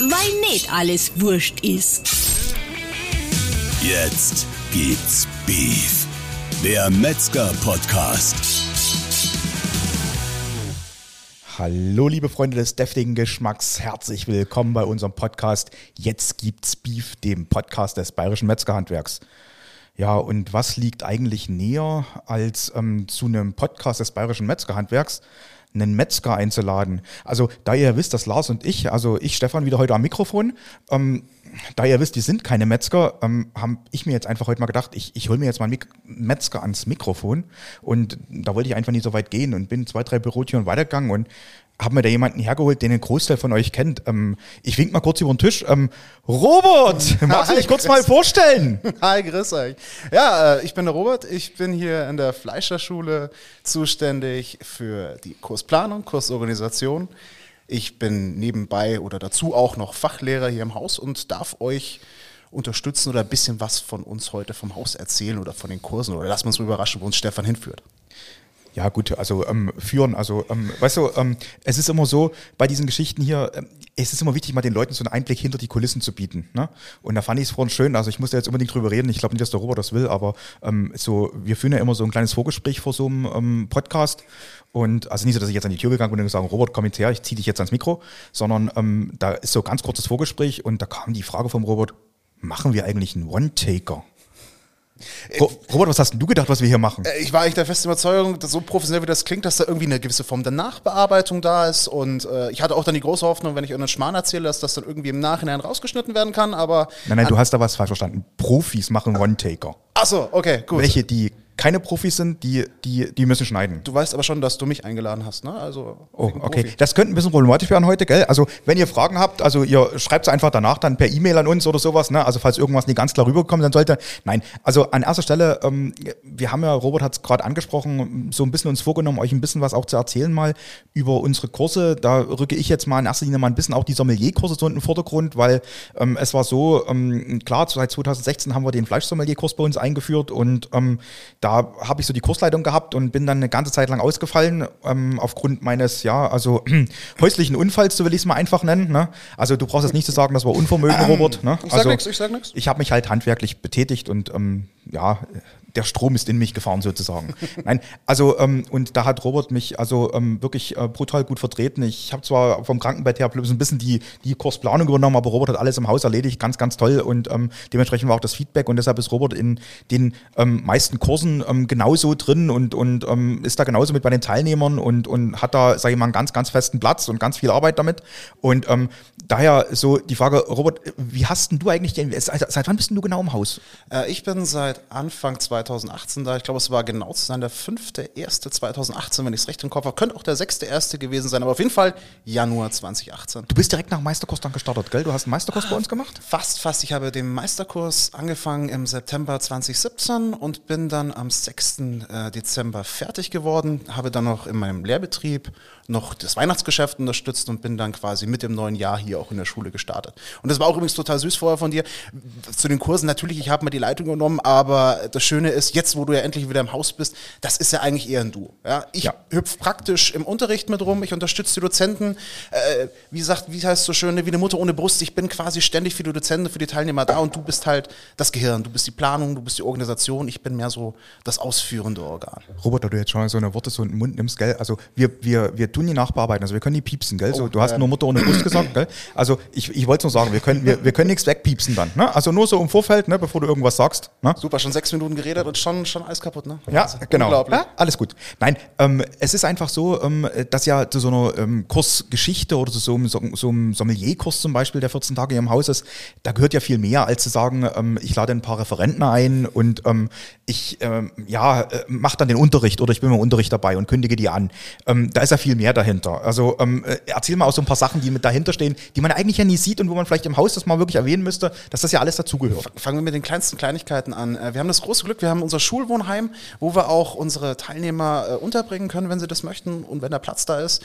weil nicht alles wurscht ist. Jetzt gibt's Beef. Der Metzger-Podcast. Hallo, liebe Freunde des deftigen Geschmacks. Herzlich willkommen bei unserem Podcast Jetzt gibt's Beef, dem Podcast des Bayerischen Metzgerhandwerks. Ja, und was liegt eigentlich näher, als ähm, zu einem Podcast des Bayerischen Metzgerhandwerks einen Metzger einzuladen? Also, da ihr wisst, dass Lars und ich, also ich, Stefan, wieder heute am Mikrofon, ähm, da ihr wisst, die sind keine Metzger, ähm, habe ich mir jetzt einfach heute mal gedacht, ich, ich hole mir jetzt mal einen Mik Metzger ans Mikrofon. Und da wollte ich einfach nicht so weit gehen und bin zwei, drei Bürotüren weitergegangen und habe mir da jemanden hergeholt, den ein Großteil von euch kennt. Ähm, ich wink mal kurz über den Tisch. Ähm, Robert, magst du dich kurz mal vorstellen? Hi, grüß euch. Ja, äh, ich bin der Robert. Ich bin hier in der Fleischerschule zuständig für die Kursplanung, Kursorganisation. Ich bin nebenbei oder dazu auch noch Fachlehrer hier im Haus und darf euch unterstützen oder ein bisschen was von uns heute vom Haus erzählen oder von den Kursen oder lassen wir uns mal überraschen, wo uns Stefan hinführt. Ja, gut, also ähm, führen, also ähm, weißt du, ähm, es ist immer so, bei diesen Geschichten hier, ähm, es ist immer wichtig, mal den Leuten so einen Einblick hinter die Kulissen zu bieten. Ne? Und da fand ich es vorhin schön, also ich musste jetzt unbedingt drüber reden, ich glaube nicht, dass der Robert das will, aber ähm, so, wir führen ja immer so ein kleines Vorgespräch vor so einem ähm, Podcast. Und also nicht so, dass ich jetzt an die Tür gegangen bin und gesagt Robert, komm jetzt her, ich ziehe dich jetzt ans Mikro, sondern ähm, da ist so ganz kurzes Vorgespräch und da kam die Frage vom Robert, machen wir eigentlich einen One-Taker? Robert, was hast denn du gedacht, was wir hier machen? Äh, Ich war eigentlich der festen Überzeugung, dass so professionell wie das klingt, dass da irgendwie eine gewisse Form der Nachbearbeitung da ist. Und äh, ich hatte auch dann die große Hoffnung, wenn ich irgendeinen Schmarrn erzähle, dass das dann irgendwie im Nachhinein rausgeschnitten werden kann. Aber Nein, nein, du hast da was falsch verstanden. Profis machen One-Taker. achso, okay, gut. Welche, die keine Profis sind, die, die, die müssen schneiden. Du weißt aber schon, dass du mich eingeladen hast, ne? Also Oh, okay. Profi. Das könnte ein bisschen problematisch werden heute, gell? Also, wenn ihr Fragen habt, also ihr schreibt es einfach danach dann per E-Mail an uns oder sowas, ne? Also, falls irgendwas nicht ganz klar rübergekommen sein sollte. Nein, also an erster Stelle, ähm, wir haben ja, Robert hat es gerade angesprochen, so ein bisschen uns vorgenommen, euch ein bisschen was auch zu erzählen mal über unsere Kurse. Da rücke ich jetzt mal in erster Linie mal ein bisschen auch die Sommelierkurse so in den Vordergrund, weil ähm, es war so, ähm, klar, seit 2016 haben wir den Fleischsommelierkurs bei uns eingeführt und ähm, da habe ich so die Kursleitung gehabt und bin dann eine ganze Zeit lang ausgefallen ähm, aufgrund meines, ja, also häuslichen Unfalls, so will ich es mal einfach nennen. Ne? Also du brauchst jetzt nicht zu sagen, das war Unvermögen, Robert. Ne? Ich sag also, nix, ich sag nix. Ich habe mich halt handwerklich betätigt und ähm, ja, der Strom ist in mich gefahren sozusagen. Nein, also ähm, und da hat Robert mich also ähm, wirklich äh, brutal gut vertreten. Ich habe zwar vom Krankenbett her bloß ein bisschen die, die Kursplanung übernommen, aber Robert hat alles im Haus erledigt, ganz, ganz toll und ähm, dementsprechend war auch das Feedback und deshalb ist Robert in den ähm, meisten Kursen ähm, genauso drin und, und ähm, ist da genauso mit bei den Teilnehmern und, und hat da, sage ich mal, einen ganz, ganz festen Platz und ganz viel Arbeit damit. Und ähm, daher so die Frage, Robert, wie hast denn du eigentlich, den, seit, seit wann bist denn du genau im Haus? Äh, ich bin seit Anfang 2018 da. Ich glaube, es war genau zu sein, der 5.1.2018, wenn ich es recht im Kopf habe. Könnte auch der 6.1. gewesen sein, aber auf jeden Fall Januar 2018. Du bist direkt nach Meisterkurs dann gestartet, gell? Du hast einen Meisterkurs bei uns gemacht? Fast, fast. Ich habe den Meisterkurs angefangen im September 2017 und bin dann am 6. äh, Dezember fertig geworden. Habe dann noch in meinem Lehrbetrieb noch das Weihnachtsgeschäft unterstützt und bin dann quasi mit dem neuen Jahr hier auch in der Schule gestartet. Und das war auch übrigens total süß vorher von dir. Zu den Kursen natürlich, ich habe mir die Leitung genommen, aber das Schöne ist, jetzt wo du ja endlich wieder im Haus bist, das ist ja eigentlich eher ein Du. Ja? Ich Ja. hüpf praktisch im Unterricht mit rum, ich unterstütze die Dozenten. Äh, wie gesagt, wie heißt es so schön, wie eine Mutter ohne Brust. Ich bin quasi ständig für die Dozenten, für die Teilnehmer da und du bist halt das Gehirn, du bist die Planung, du bist die Organisation. Ich bin mehr so das ausführende Organ. Robert, da du jetzt schon so eine Worte so in den Mund nimmst, gell? Also wir, wir, wir tun die nachbearbeiten, also wir können die piepsen, gell? So, Oh, du hast ähm. nur Mutter ohne Brust gesagt, gell? Also ich, ich wollte nur sagen, wir können, wir, wir können nichts wegpiepsen dann, ne? Also nur so im Vorfeld, ne, bevor du irgendwas sagst. Ne? Super, schon sechs Minuten geredet und schon, schon alles kaputt, ne? Ja, Wahnsinn. genau. Ja, alles gut. Nein, ähm, es ist einfach so, ähm, dass ja zu so einer ähm, Kursgeschichte oder zu so einem, so, so einem Sommelierkurs zum Beispiel, der 14 Tage hier im Haus ist, da gehört ja viel mehr, als zu sagen, ähm, ich lade ein paar Referenten ein und ähm, ich ähm, ja, äh, mache dann den Unterricht oder ich bin im Unterricht dabei und kündige die an. Da ist ja viel mehr dahinter. Also äh, erzähl mal auch so ein paar Sachen, die mit dahinter stehen, die man eigentlich ja nie sieht und wo man vielleicht im Haus das mal wirklich erwähnen müsste, dass das ja alles dazugehört. Fangen wir mit den kleinsten Kleinigkeiten an. Äh, Wir haben das große Glück, wir haben unser Schulwohnheim, wo wir auch unsere Teilnehmer äh, unterbringen können, wenn sie das möchten und wenn der Platz da ist.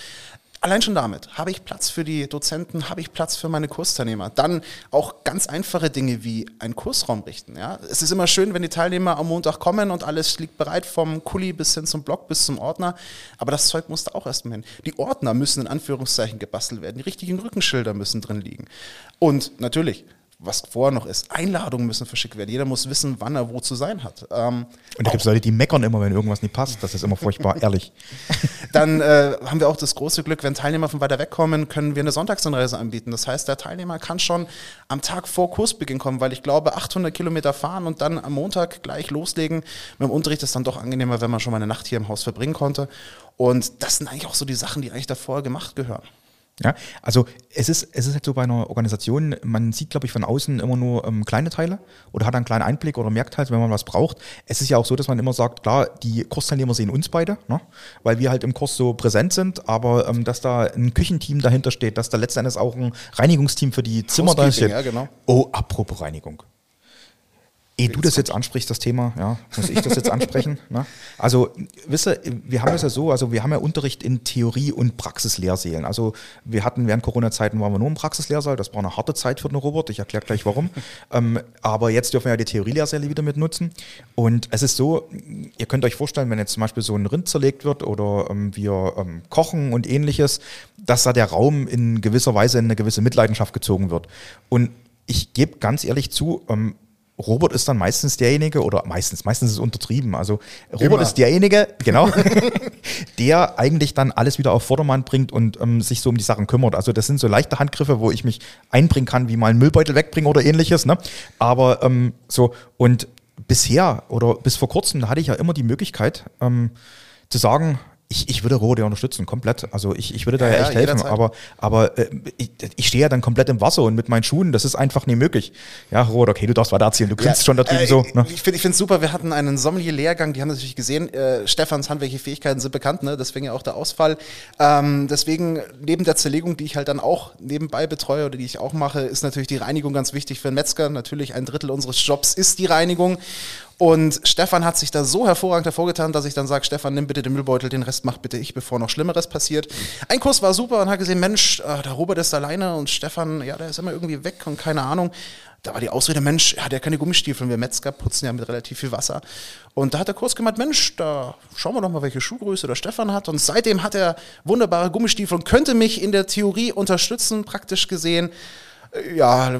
Allein schon damit habe ich Platz für die Dozenten, habe ich Platz für meine Kursteilnehmer. Dann auch ganz einfache Dinge wie einen Kursraum richten. Ja? Es ist immer schön, wenn die Teilnehmer am Montag kommen und alles liegt bereit vom Kuli bis hin zum Block bis zum Ordner. Aber das Zeug muss da auch erstmal hin. Die Ordner müssen in Anführungszeichen gebastelt werden. Die richtigen Rückenschilder müssen drin liegen. Und natürlich, was vorher noch ist. Einladungen müssen verschickt werden. Jeder muss wissen, wann er wo zu sein hat. Ähm, und da gibt es Leute, die meckern immer, wenn irgendwas nicht passt. Das ist immer furchtbar, ehrlich. Dann äh, haben wir auch das große Glück, wenn Teilnehmer von weiter weg kommen, können wir eine Sonntagsanreise anbieten. Das heißt, der Teilnehmer kann schon am Tag vor Kursbeginn kommen, weil ich glaube, 800 Kilometer fahren und dann am Montag gleich loslegen mit dem Unterricht ist dann doch angenehmer, wenn man schon mal eine Nacht hier im Haus verbringen konnte. Und das sind eigentlich auch so die Sachen, die eigentlich davor gemacht gehören. Ja, also es ist, es ist halt so bei einer Organisation, man sieht, glaube ich, von außen immer nur ähm, kleine Teile oder hat einen kleinen Einblick oder merkt halt, wenn man was braucht. Es ist ja auch so, dass man immer sagt, klar, die Kursteilnehmer sehen uns beide, ne? weil wir halt im Kurs so präsent sind, aber ähm, dass da ein Küchenteam dahinter steht, dass da letztendlich auch ein Reinigungsteam für die Zimmer da steht. Ja, genau. Oh, apropos Reinigung. Ehe du das jetzt ansprichst, das Thema, ja, muss ich das jetzt ansprechen. Ne? Also, wisse, wir haben es ja so, also wir haben ja Unterricht in Theorie- und Praxislehrsälen. Also wir hatten während Corona-Zeiten waren wir nur im Praxislehrsaal, das war eine harte Zeit für den Robert, ich erkläre gleich warum. ähm, aber jetzt dürfen wir ja die Theorielehrsäle wieder mit nutzen. Und es ist so, ihr könnt euch vorstellen, wenn jetzt zum Beispiel so ein Rind zerlegt wird oder ähm, wir ähm, kochen und ähnliches, dass da der Raum in gewisser Weise in eine gewisse Mitleidenschaft gezogen wird. Und ich gebe ganz ehrlich zu, ähm, Robert ist dann meistens derjenige, oder meistens, meistens ist es untertrieben. Also Robert Immer. ist derjenige, genau, der eigentlich dann alles wieder auf Vordermann bringt und ähm, sich so um die Sachen kümmert. Also das sind so leichte Handgriffe, wo ich mich einbringen kann, wie mal einen Müllbeutel wegbringen oder ähnliches. Ne? Aber ähm, so, und bisher oder bis vor kurzem, hatte ich ja immer die Möglichkeit ähm, zu sagen, ich, ich würde Rode unterstützen, komplett. Also ich, ich würde da ja, ja echt helfen, jederzeit. aber, aber äh, ich, ich stehe ja dann komplett im Wasser und mit meinen Schuhen, das ist einfach nicht möglich. Ja, Rode, okay, du darfst weiter erzählen, du grinst ja, schon da drüben äh, so. Ne? Ich finde es super, wir hatten einen Sommelier-Lehrgang, die haben natürlich gesehen, äh, Stefans handwerkliche Fähigkeiten sind bekannt, ne? deswegen ja auch der Ausfall. Ähm, deswegen, neben der Zerlegung, die ich halt dann auch nebenbei betreue oder die ich auch mache, ist natürlich die Reinigung ganz wichtig für einen Metzger. Natürlich ein Drittel unseres Jobs ist die Reinigung. Und Stefan hat sich da so hervorragend hervorgetan, dass ich dann sage, Stefan, nimm bitte den Müllbeutel, den Rest mach bitte ich, bevor noch Schlimmeres passiert. Ein Kurs war super und hat gesehen, Mensch, äh, der Robert ist alleine und Stefan, ja, der ist immer irgendwie weg und keine Ahnung. Da war die Ausrede, Mensch, er hat ja keine Gummistiefel, wir Metzger putzen ja mit relativ viel Wasser. Und da hat der Kurs gemeint, Mensch, da schauen wir doch mal, welche Schuhgröße der Stefan hat. Und seitdem hat er wunderbare Gummistiefel und könnte mich in der Theorie unterstützen, praktisch gesehen äh, ja,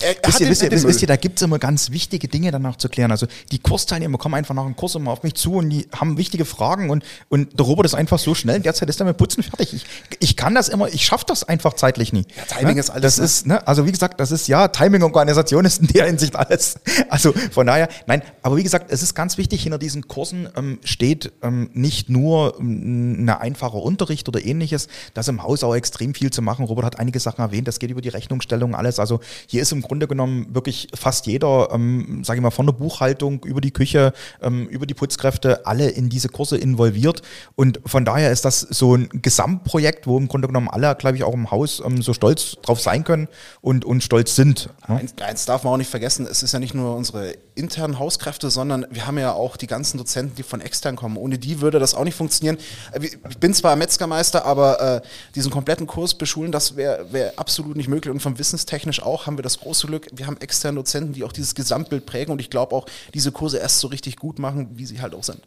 er, wisst, ihr, wisst, ihr, wisst, ihr, da gibt es immer ganz wichtige Dinge danach zu klären. Also die Kursteilnehmer kommen einfach nach dem Kurs immer auf mich zu und die haben wichtige Fragen und, und der Robert ist einfach so schnell, derzeit ist er mit Putzen fertig. Ich, ich kann das immer, ich schaffe das einfach zeitlich nie. Ja, Timing ne? ist alles. Das ne? ist, ne? Also wie gesagt, das ist ja, Timing und Organisation ist in der Hinsicht alles. Also von daher, nein, aber wie gesagt, es ist ganz wichtig, hinter diesen Kursen ähm, steht ähm, nicht nur ähm, ein einfacher Unterricht oder ähnliches, da ist im Haus auch extrem viel zu machen. Robert hat einige Sachen erwähnt, das geht über die Rechnungsstellung, alles. Also hier ist im Grunde genommen wirklich fast jeder, ähm, sage ich mal, von der Buchhaltung über die Küche, ähm, über die Putzkräfte, alle in diese Kurse involviert. Und von daher ist das so ein Gesamtprojekt, wo im Grunde genommen alle, glaube ich, auch im Haus ähm, so stolz drauf sein können und, und stolz sind. Ne? Eins, eins darf man auch nicht vergessen, es ist ja nicht nur unsere internen Hauskräfte, sondern wir haben ja auch die ganzen Dozenten, die von extern kommen. Ohne die würde das auch nicht funktionieren. Äh, ich bin zwar Metzgermeister, aber äh, diesen kompletten Kurs beschulen, das wäre wär absolut nicht möglich. Und vom Wissenstechnisch auch haben wir das große Glück, wir haben externe Dozenten, die auch dieses Gesamtbild prägen und ich glaube auch diese Kurse erst so richtig gut machen, wie sie halt auch sind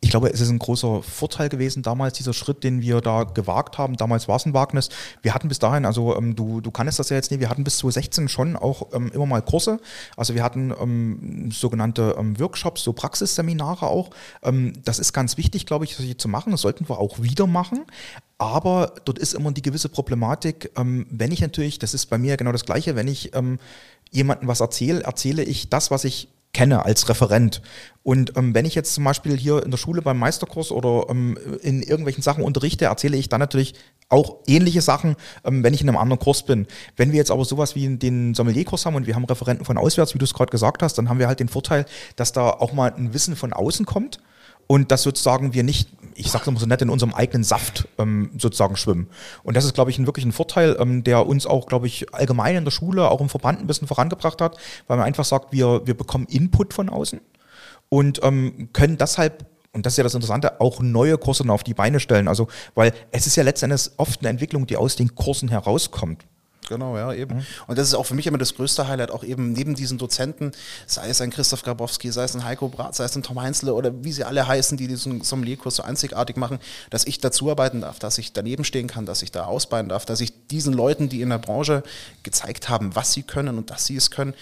ich glaube, es ist ein großer Vorteil gewesen damals, dieser Schritt, den wir da gewagt haben. Damals war es ein Wagnis. Wir hatten bis dahin, also ähm, du, du kannst das ja jetzt nicht, wir hatten bis 2016 schon auch ähm, immer mal Kurse. Also wir hatten ähm, sogenannte ähm, Workshops, so Praxisseminare auch. Ähm, das ist ganz wichtig, glaube ich, solche zu machen. Das sollten wir auch wieder machen. Aber dort ist immer die gewisse Problematik, ähm, wenn ich natürlich, das ist bei mir genau das Gleiche, wenn ich jemandem was erzähle, erzähle ich das, was ich kenne als Referent. Und ähm, wenn ich jetzt zum Beispiel hier in der Schule beim Meisterkurs oder ähm, in irgendwelchen Sachen unterrichte, erzähle ich dann natürlich auch ähnliche Sachen, ähm, wenn ich in einem anderen Kurs bin. Wenn wir jetzt aber sowas wie den Sommelierkurs haben und wir haben Referenten von auswärts, wie du es gerade gesagt hast, dann haben wir halt den Vorteil, dass da auch mal ein Wissen von außen kommt und dass sozusagen wir nicht, ich sage es mal so nett, in unserem eigenen Saft ähm, sozusagen schwimmen. Und das ist, glaube ich, ein wirklich ein Vorteil, ähm, der uns auch, glaube ich, allgemein in der Schule, auch im Verband ein bisschen vorangebracht hat, weil man einfach sagt, wir, wir bekommen Input von außen und ähm, können deshalb und das ist ja das Interessante, auch neue Kurse auf die Beine stellen. Also, weil es ist ja letztendlich oft eine Entwicklung, die aus den Kursen herauskommt. Genau, ja, eben. Mhm. Und das ist auch für mich immer das größte Highlight, auch eben neben diesen Dozenten, sei es ein Christoph Grabowski, sei es ein Heiko Brat, sei es ein Tom Heinzle oder wie sie alle heißen, die diesen Sommelierkurs so einzigartig machen, dass ich dazu arbeiten darf, dass ich daneben stehen kann, dass ich da ausbauen darf, dass ich diesen Leuten, die in der Branche gezeigt haben, was sie können und dass sie es können,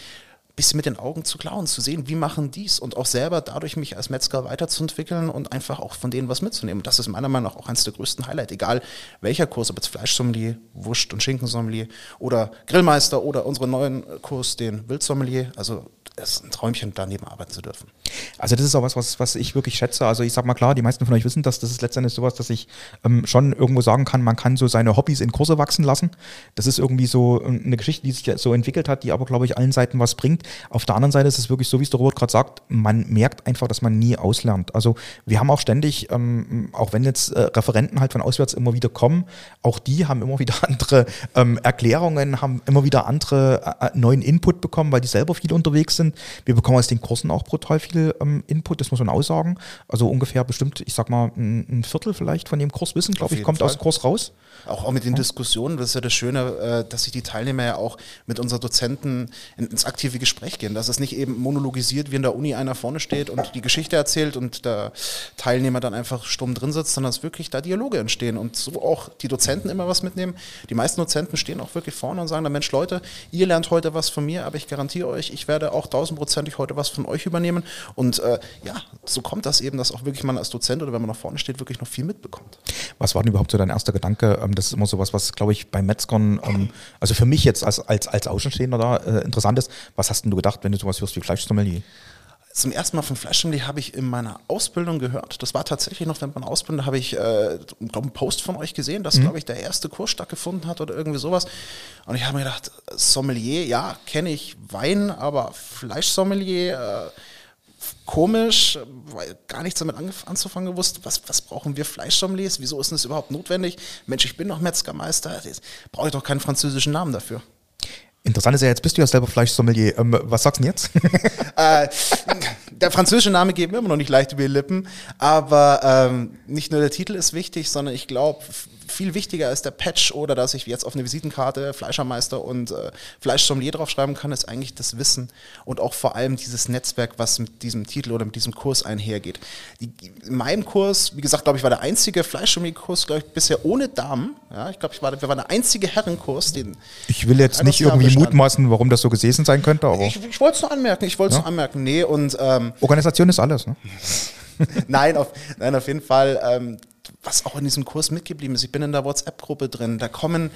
bisschen mit den Augen zu klauen, zu sehen, wie machen dies und auch selber dadurch mich als Metzger weiterzuentwickeln und einfach auch von denen was mitzunehmen. Das ist meiner Meinung nach auch eines der größten Highlights, egal welcher Kurs, ob jetzt Fleischsommelier, Wurst- und Schinkensommelier oder Grillmeister oder unseren neuen Kurs, den Wildsommelier. Also es ist ein Träumchen, daneben arbeiten zu dürfen. Also das ist auch was, was, was ich wirklich schätze. Also ich sag mal klar, die meisten von euch wissen, dass das ist letztendlich sowas, dass ich ähm, schon irgendwo sagen kann, man kann so seine Hobbys in Kurse wachsen lassen. Das ist irgendwie so ähm, eine Geschichte, die sich so entwickelt hat, die aber, glaube ich, allen Seiten was bringt. Auf der anderen Seite ist es wirklich so, wie es der Robert gerade sagt, man merkt einfach, dass man nie auslernt. Also wir haben auch ständig, ähm, auch wenn jetzt äh, Referenten halt von auswärts immer wieder kommen, auch die haben immer wieder andere ähm, Erklärungen, haben immer wieder andere äh, äh neuen Input bekommen, weil die selber viel unterwegs sind sind. Wir bekommen aus den Kursen auch brutal viel ähm, Input, das muss man aussagen. Also ungefähr bestimmt, ich sag mal, ein, ein Viertel vielleicht von dem Kurswissen, glaube ich, kommt Fall. aus dem Kurs raus. Auch, auch mit den ja. Diskussionen, das ist ja das Schöne, äh, dass sich die Teilnehmer ja auch mit unseren Dozenten ins aktive Gespräch gehen, dass es nicht eben monologisiert, wie in der Uni einer vorne steht und die Geschichte erzählt und der Teilnehmer dann einfach stumm drin sitzt, sondern dass wirklich da Dialoge entstehen und so auch die Dozenten immer was mitnehmen. Die meisten Dozenten stehen auch wirklich vorne und sagen, Mensch Leute, ihr lernt heute was von mir, aber ich garantiere euch, ich werde auch tausendprozentig heute was von euch übernehmen. Und äh, ja, so kommt das eben, dass auch wirklich man als Dozent oder wenn man nach vorne steht, wirklich noch viel mitbekommt. Was war denn überhaupt so dein erster Gedanke? Ähm, das ist immer so was, was glaube ich bei Metzgern, ähm, also für mich jetzt als, als, als Außenstehender da äh, interessant ist. Was hast denn du gedacht, wenn du sowas hörst wie Fleischsommelier? Zum ersten Mal von Fleischsommelier habe ich in meiner Ausbildung gehört. Das war tatsächlich noch während meiner Ausbildung, da habe ich, äh, einen Post von euch gesehen, dass, mhm. glaube ich, der erste Kurs stattgefunden hat oder irgendwie sowas. Und ich habe mir gedacht, Sommelier, ja, kenne ich Wein, aber Fleischsommelier, äh, komisch, weil gar nichts damit anzufangen gewusst. Was, was brauchen wir Fleischsommeliers? Wieso ist das überhaupt notwendig? Mensch, ich bin doch Metzgermeister, brauche ich doch keinen französischen Namen dafür. Interessant ist ja, jetzt bist du ja selber Fleischsommelier. Ähm, was sagst du denn jetzt? äh, der französische Name geht mir immer noch nicht leicht über die Lippen, aber ähm, nicht nur der Titel ist wichtig, sondern ich glaube, viel wichtiger ist der Patch oder dass ich jetzt auf eine Visitenkarte Fleischermeister und äh, Fleischsommelier draufschreiben kann, ist eigentlich das Wissen und auch vor allem dieses Netzwerk, was mit diesem Titel oder mit diesem Kurs einhergeht. Die, in meinem Kurs, wie gesagt, glaube ich, war der einzige Fleischsommelier-Kurs, glaube ich, bisher ohne Damen. Ja, ich glaube, ich war, wir waren der einzige Herrenkurs, den. Ich will jetzt nicht irgendwie mutmaßen, warum das so gewesen sein könnte, aber. Ich, ich wollte es nur anmerken, ich wollte es ja? nur anmerken. Nee, und. Ähm, Organisation ist alles, ne? nein, auf, nein, auf jeden Fall. Ähm, was auch in diesem Kurs mitgeblieben ist. Ich bin in der WhatsApp-Gruppe drin. Da kommen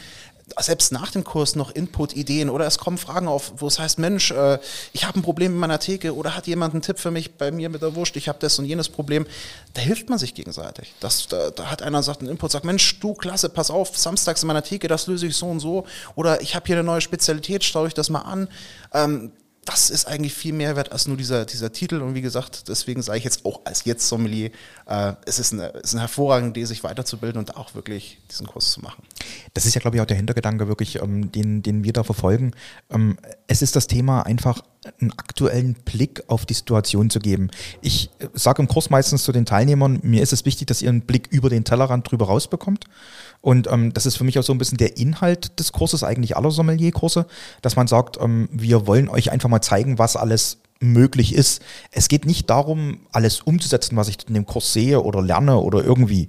selbst nach dem Kurs noch Input-Ideen oder es kommen Fragen auf, wo es heißt, Mensch, äh, ich habe ein Problem mit meiner Theke oder hat jemand einen Tipp für mich bei mir mit der Wurst, ich habe das und jenes Problem. Da hilft man sich gegenseitig. Das, da, da hat einer gesagt, einen Input, sagt, Mensch, du, klasse, pass auf, samstags in meiner Theke, das löse ich so und so. Oder ich habe hier eine neue Spezialität, schau ich das mal an. Ähm, das ist eigentlich viel mehr wert als nur dieser, dieser Titel. Und wie gesagt, deswegen sage ich jetzt auch als Jetzt-Sommelier, äh, es ist eine, es ist eine hervorragende Idee, sich weiterzubilden und auch wirklich diesen Kurs zu machen. Das ist ja, glaube ich, auch der Hintergedanke wirklich, ähm, den, den wir da verfolgen. Ähm, es ist das Thema einfach einen aktuellen Blick auf die Situation zu geben. Ich äh, sage im Kurs meistens zu den Teilnehmern, mir ist es wichtig, dass ihr einen Blick über den Tellerrand drüber rausbekommt. Und ähm, das ist für mich auch so ein bisschen der Inhalt des Kurses, eigentlich aller Sommelierkurse, dass man sagt, ähm, wir wollen euch einfach mal zeigen, was alles möglich ist. Es geht nicht darum, alles umzusetzen, was ich in dem Kurs sehe oder lerne oder irgendwie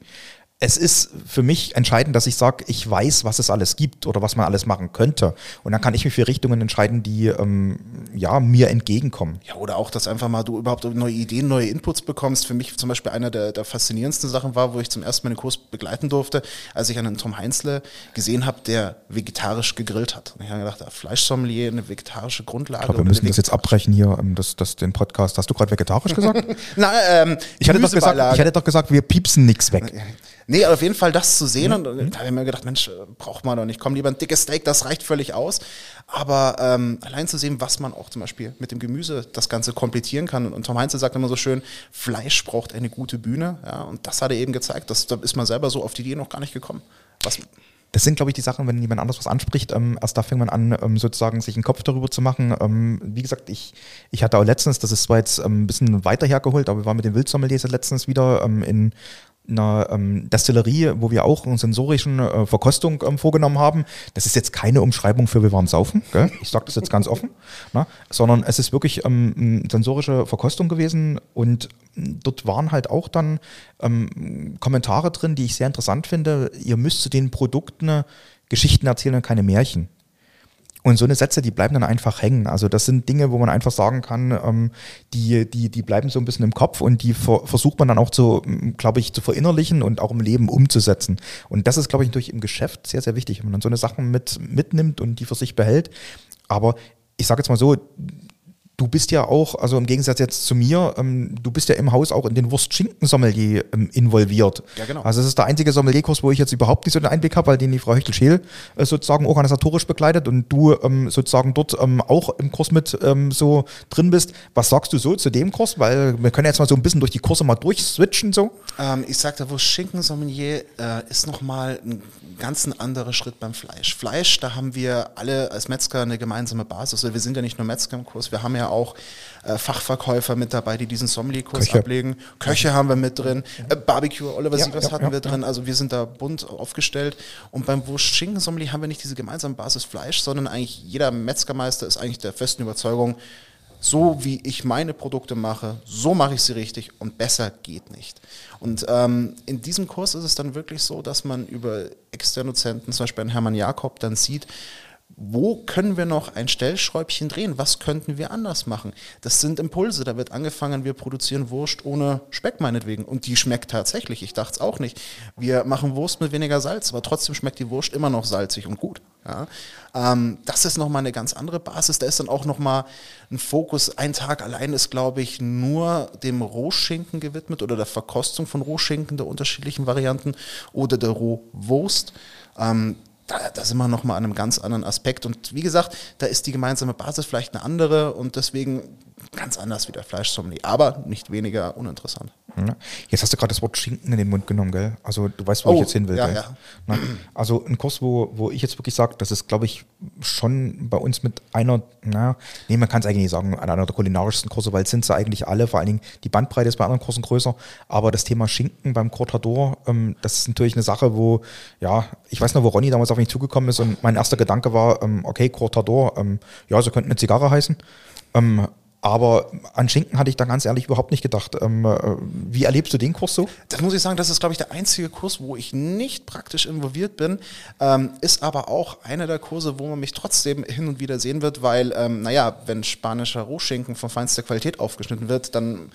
es ist für mich entscheidend, dass ich sage, ich weiß, was es alles gibt oder was man alles machen könnte. Und dann kann ich mich für Richtungen entscheiden, die ähm, ja, mir entgegenkommen. Ja, oder auch, dass einfach mal du überhaupt neue Ideen, neue Inputs bekommst. Für mich zum Beispiel einer der, der faszinierendsten Sachen war, wo ich zum ersten Mal den Kurs begleiten durfte, als ich einen Tom Heinzle gesehen habe, der vegetarisch gegrillt hat. Und ich habe gedacht, Fleischsommelier, eine vegetarische Grundlage. Ich glaube, wir müssen das jetzt abbrechen hier, ähm, das, das, den Podcast. Hast du gerade vegetarisch gesagt? Nein, ähm, ich, hatte doch gesagt, ich hätte doch gesagt, wir piepsen nichts weg. Nee, auf jeden Fall das zu sehen. Mhm. Und da habe ich mir gedacht, Mensch, braucht man doch nicht. Komm, lieber ein dickes Steak, das reicht völlig aus. Aber ähm, allein zu sehen, was man auch zum Beispiel mit dem Gemüse das Ganze komplettieren kann. Und Tom Heinze sagt immer so schön, Fleisch braucht eine gute Bühne. Ja, und das hat er eben gezeigt. Das, da ist man selber so auf die Idee noch gar nicht gekommen. Was, das sind, glaube ich, die Sachen, wenn jemand anders was anspricht, ähm, erst da fängt man an, ähm, sozusagen sich einen Kopf darüber zu machen. Ähm, wie gesagt, ich, ich hatte auch letztens, das ist zwar jetzt ähm, ein bisschen weiter hergeholt, aber wir waren mit den Wildsommeliers letztens wieder ähm, in einer ähm, Destillerie, wo wir auch eine sensorischen äh, Verkostung ähm, vorgenommen haben. Das ist jetzt keine Umschreibung für wir waren saufen, gell? ich sage das jetzt ganz offen, na? sondern es ist wirklich ähm, sensorische Verkostung gewesen und dort waren halt auch dann ähm, Kommentare drin, die ich sehr interessant finde. Ihr müsst zu den Produkten Geschichten erzählen und keine Märchen. Und so eine Sätze, die bleiben dann einfach hängen. Also das sind Dinge, wo man einfach sagen kann, ähm, die, die, die bleiben so ein bisschen im Kopf und die ver versucht man dann auch zu, glaube ich, zu verinnerlichen und auch im Leben umzusetzen. Und das ist, glaube ich, natürlich im Geschäft sehr, sehr wichtig, wenn man dann so eine Sachen mit, mitnimmt und die für sich behält. Aber ich sage jetzt mal so, du bist ja auch, also im Gegensatz jetzt zu mir, ähm, du bist ja im Haus auch in den Wurst-Schinken-Sommelier ähm, involviert. Ja, genau. Also es ist der einzige Sommelierkurs, wo ich jetzt überhaupt nicht so den Einblick habe, weil den die Frau Hechtel-Scheel äh, sozusagen organisatorisch begleitet und du ähm, sozusagen dort ähm, auch im Kurs mit ähm, so drin bist. Was sagst du so zu dem Kurs? Weil wir können jetzt mal so ein bisschen durch die Kurse mal durchswitchen so. Ähm, ich sagte, Wurst-Schinken-Sommelier äh, ist nochmal ein ganz anderer Schritt beim Fleisch. Fleisch, da haben wir alle als Metzger eine gemeinsame Basis. Also wir sind ja nicht nur Metzger im Kurs, wir haben ja auch äh, Fachverkäufer mit dabei, die diesen Sommelier-Kurs ablegen. Köche haben wir mit drin, äh, Barbecue, Oliver ja, Sievers ja, hatten ja, wir drin. Also wir sind da bunt aufgestellt. Und beim Wurst-Schinken-Sommelier haben wir nicht diese gemeinsame Basis Fleisch, sondern eigentlich jeder Metzgermeister ist eigentlich der festen Überzeugung, so wie ich meine Produkte mache, so mache ich sie richtig und besser geht nicht. Und ähm, in diesem Kurs ist es dann wirklich so, dass man über externe Dozenten, zum Beispiel Hermann Jakob, dann sieht, wo können wir noch ein Stellschräubchen drehen? Was könnten wir anders machen? Das sind Impulse. Da wird angefangen, wir produzieren Wurst ohne Speck meinetwegen. Und die schmeckt tatsächlich. Ich dachte es auch nicht. Wir machen Wurst mit weniger Salz, aber trotzdem schmeckt die Wurst immer noch salzig und gut. Ja? Ähm, das ist nochmal eine ganz andere Basis. Da ist dann auch nochmal ein Fokus. Ein Tag allein ist, glaube ich, nur dem Rohschinken gewidmet oder der Verkostung von Rohschinken der unterschiedlichen Varianten oder der Rohwurst. Ähm, da, da sind wir nochmal an einem ganz anderen Aspekt. Und wie gesagt, da ist die gemeinsame Basis vielleicht eine andere und deswegen ganz anders wie der Fleischsommelier, aber nicht weniger uninteressant. Ja. Jetzt hast du gerade das Wort Schinken in den Mund genommen, gell? Also du weißt, wo oh, ich jetzt hin will. Ja, ja. Na, also ein Kurs, wo, wo ich jetzt wirklich sage, das ist, glaube ich, schon bei uns mit einer, na, nee, man kann es eigentlich nicht sagen, einer der kulinarischsten Kurse, weil es sind sie eigentlich alle, vor allen Dingen die Bandbreite ist bei anderen Kursen größer, aber das Thema Schinken beim Cortador, ähm, das ist natürlich eine Sache, wo, ja, ich weiß noch, wo Ronny damals auf mich zugekommen ist und mein erster Gedanke war, ähm, okay, Cortador, ähm, ja, so könnte eine Zigarre heißen. Ähm, aber an Schinken hatte ich da ganz ehrlich überhaupt nicht gedacht. Ähm, äh, wie erlebst du den Kurs so? Das muss ich sagen, das ist, glaube ich, der einzige Kurs, wo ich nicht praktisch involviert bin. Ähm, ist aber auch einer der Kurse, wo man mich trotzdem hin und wieder sehen wird, weil, ähm, naja, wenn spanischer Rohschinken von feinster Qualität aufgeschnitten wird, dann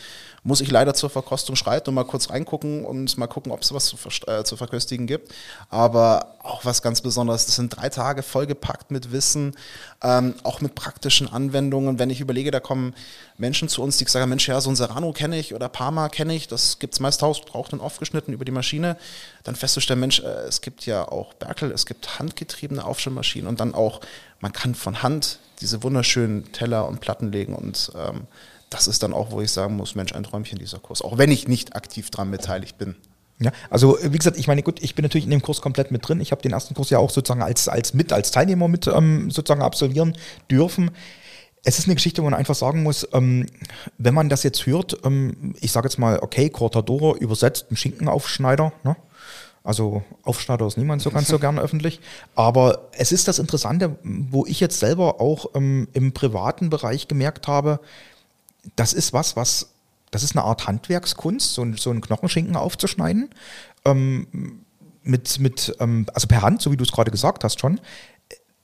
muss ich leider zur Verkostung schreiten und mal kurz reingucken und mal gucken, ob es was zu, äh, zu verköstigen gibt. Aber auch was ganz Besonderes, das sind drei Tage vollgepackt mit Wissen, ähm, auch mit praktischen Anwendungen. Wenn ich überlege, da kommen Menschen zu uns, die sagen, Mensch, ja, so ein Serrano kenne ich oder Parma kenne ich, das gibt es meist hausbraucht und aufgeschnitten über die Maschine. Dann festzustellen, Mensch, äh, es gibt ja auch Berkel, es gibt handgetriebene Aufstellmaschinen und dann auch, man kann von Hand diese wunderschönen Teller und Platten legen und ähm, das ist dann auch, wo ich sagen muss, Mensch, ein Träumchen dieser Kurs, auch wenn ich nicht aktiv daran beteiligt bin. Ja, also wie gesagt, ich meine, gut, ich bin natürlich in dem Kurs komplett mit drin. Ich habe den ersten Kurs ja auch sozusagen als, als mit, als Teilnehmer mit ähm, sozusagen absolvieren dürfen. Es ist eine Geschichte, wo man einfach sagen muss, ähm, wenn man das jetzt hört, ähm, ich sage jetzt mal, okay, Cortadora übersetzt ein Schinkenaufschneider, ne? Also Aufschneider ist niemand so ganz so gern öffentlich. Aber es ist das Interessante, wo ich jetzt selber auch ähm, im privaten Bereich gemerkt habe, das ist was, was, das ist eine Art Handwerkskunst, so, so einen Knochenschinken aufzuschneiden. Ähm, mit, mit, ähm, also per Hand, so wie du es gerade gesagt hast schon.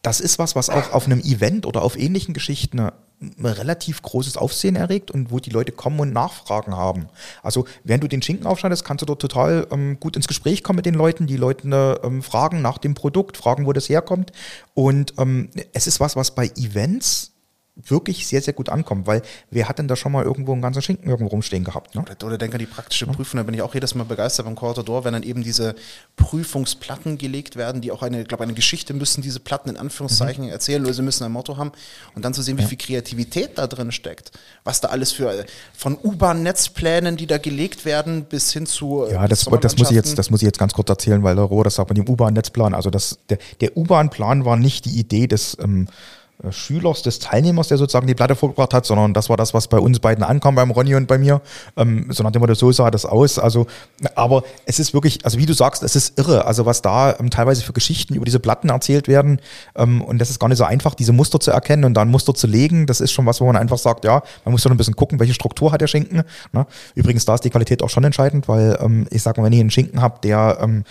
Das ist was, was auch auf einem Event oder auf ähnlichen Geschichten ein relativ großes Aufsehen erregt und wo die Leute kommen und Nachfragen haben. Also während du den Schinken aufschneidest, kannst du dort total ähm, gut ins Gespräch kommen mit den Leuten, die Leute ähm, fragen nach dem Produkt, fragen, wo das herkommt. Und ähm, es ist was, was bei Events wirklich sehr, sehr gut ankommt, weil wer hat denn da schon mal irgendwo einen ganzen Schinken irgendwo rumstehen gehabt? Ne? Oder, oder denke an die praktische Prüfung, da bin ich auch jedes Mal begeistert beim Cortador, wenn dann eben diese Prüfungsplatten gelegt werden, die auch eine, ich glaube, eine Geschichte müssen diese Platten in Anführungszeichen mhm. erzählen, oder sie müssen ein Motto haben und dann zu sehen, wie ja. viel Kreativität da drin steckt, was da alles für, von U-Bahn-Netzplänen, die da gelegt werden, bis hin zu äh, Ja, das, das, muss ich jetzt, das muss ich jetzt ganz kurz erzählen, weil der Rohr, das sagt man dem U-Bahn-Netzplan, also das, der, der U-Bahn-Plan war nicht die Idee des ähm, äh, Schülers, des Teilnehmers, der sozusagen die Platte vorgebracht hat, sondern das war das, was bei uns beiden ankam, beim Ronny und bei mir. Ähm, so nach Motto, so sah das aus. Also, aber es ist wirklich, also wie du sagst, es ist irre, also was da ähm, teilweise für Geschichten über diese Platten erzählt werden. Ähm, und das ist gar nicht so einfach, diese Muster zu erkennen und dann Muster zu legen. Das ist schon was, wo man einfach sagt, ja, man muss doch ein bisschen gucken, welche Struktur hat der Schinken. Ne? Übrigens, da ist die Qualität auch schon entscheidend, weil ähm, ich sag mal, wenn ich einen Schinken habe, der ähm,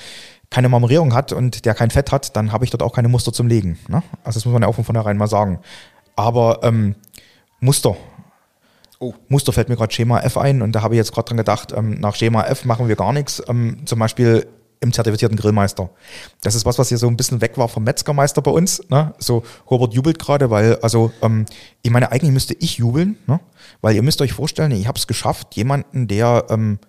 keine Marmorierung hat und der kein Fett hat, dann habe ich dort auch keine Muster zum Legen. Ne? Also das muss man ja auch von vornherein mal sagen. Aber ähm, Muster. Oh. Muster fällt mir gerade Schema F ein und da habe ich jetzt gerade dran gedacht, ähm, nach Schema F machen wir gar nichts. Ähm, zum Beispiel im zertifizierten Grillmeister. Das ist was, was hier so ein bisschen weg war vom Metzgermeister bei uns. Ne? So, Robert jubelt gerade, weil, also, ähm, ich meine, eigentlich müsste ich jubeln, ne? weil ihr müsst euch vorstellen, ich habe es geschafft, jemanden, der ähm,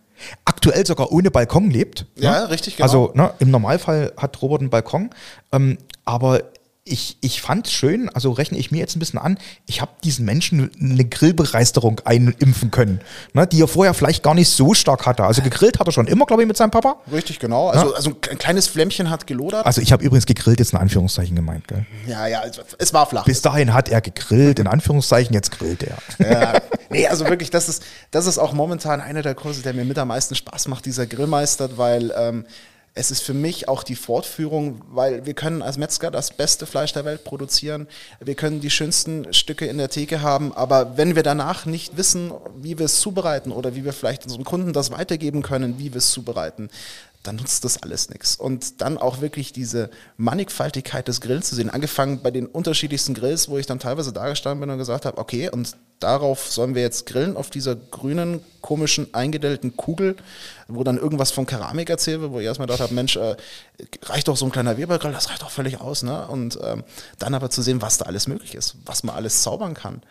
aktuell sogar ohne Balkon lebt. Ja, ne? richtig, genau. Also ne, im Normalfall hat Robert einen Balkon, ähm, aber ich, ich fand es schön, also rechne ich mir jetzt ein bisschen an, ich habe diesen Menschen eine Grillbegeisterung einimpfen können, ne, die er vorher vielleicht gar nicht so stark hatte. Also gegrillt hat er schon immer, glaube ich, mit seinem Papa. Richtig, genau. Also, ja. also ein kleines Flämmchen hat gelodert. Also ich habe übrigens gegrillt jetzt in Anführungszeichen gemeint. Gell? Ja, ja, es war flach. Bis dahin hat er gegrillt, in Anführungszeichen, jetzt grillt er. Ja, nee, also wirklich, das ist, das ist auch momentan einer der Kurse, der mir mit am meisten Spaß macht, dieser Grillmeister, weil ähm, es ist für mich auch die Fortführung, weil wir können als Metzger das beste Fleisch der Welt produzieren. Wir können die schönsten Stücke in der Theke haben, aber wenn wir danach nicht wissen, wie wir es zubereiten oder wie wir vielleicht unseren Kunden das weitergeben können, wie wir es zubereiten, dann nutzt das alles nichts. Und dann auch wirklich diese Mannigfaltigkeit des Grills zu sehen, angefangen bei den unterschiedlichsten Grills, wo ich dann teilweise da gestanden bin und gesagt habe, okay, und darauf sollen wir jetzt grillen, auf dieser grünen, komischen, eingedellten Kugel, wo dann irgendwas von Keramik erzählt wird, wo ich erstmal gedacht habe, Mensch, äh, reicht doch so ein kleiner Webergrill, das reicht doch völlig aus. Ne? Und ähm, dann aber zu sehen, was da alles möglich ist, was man alles zaubern kann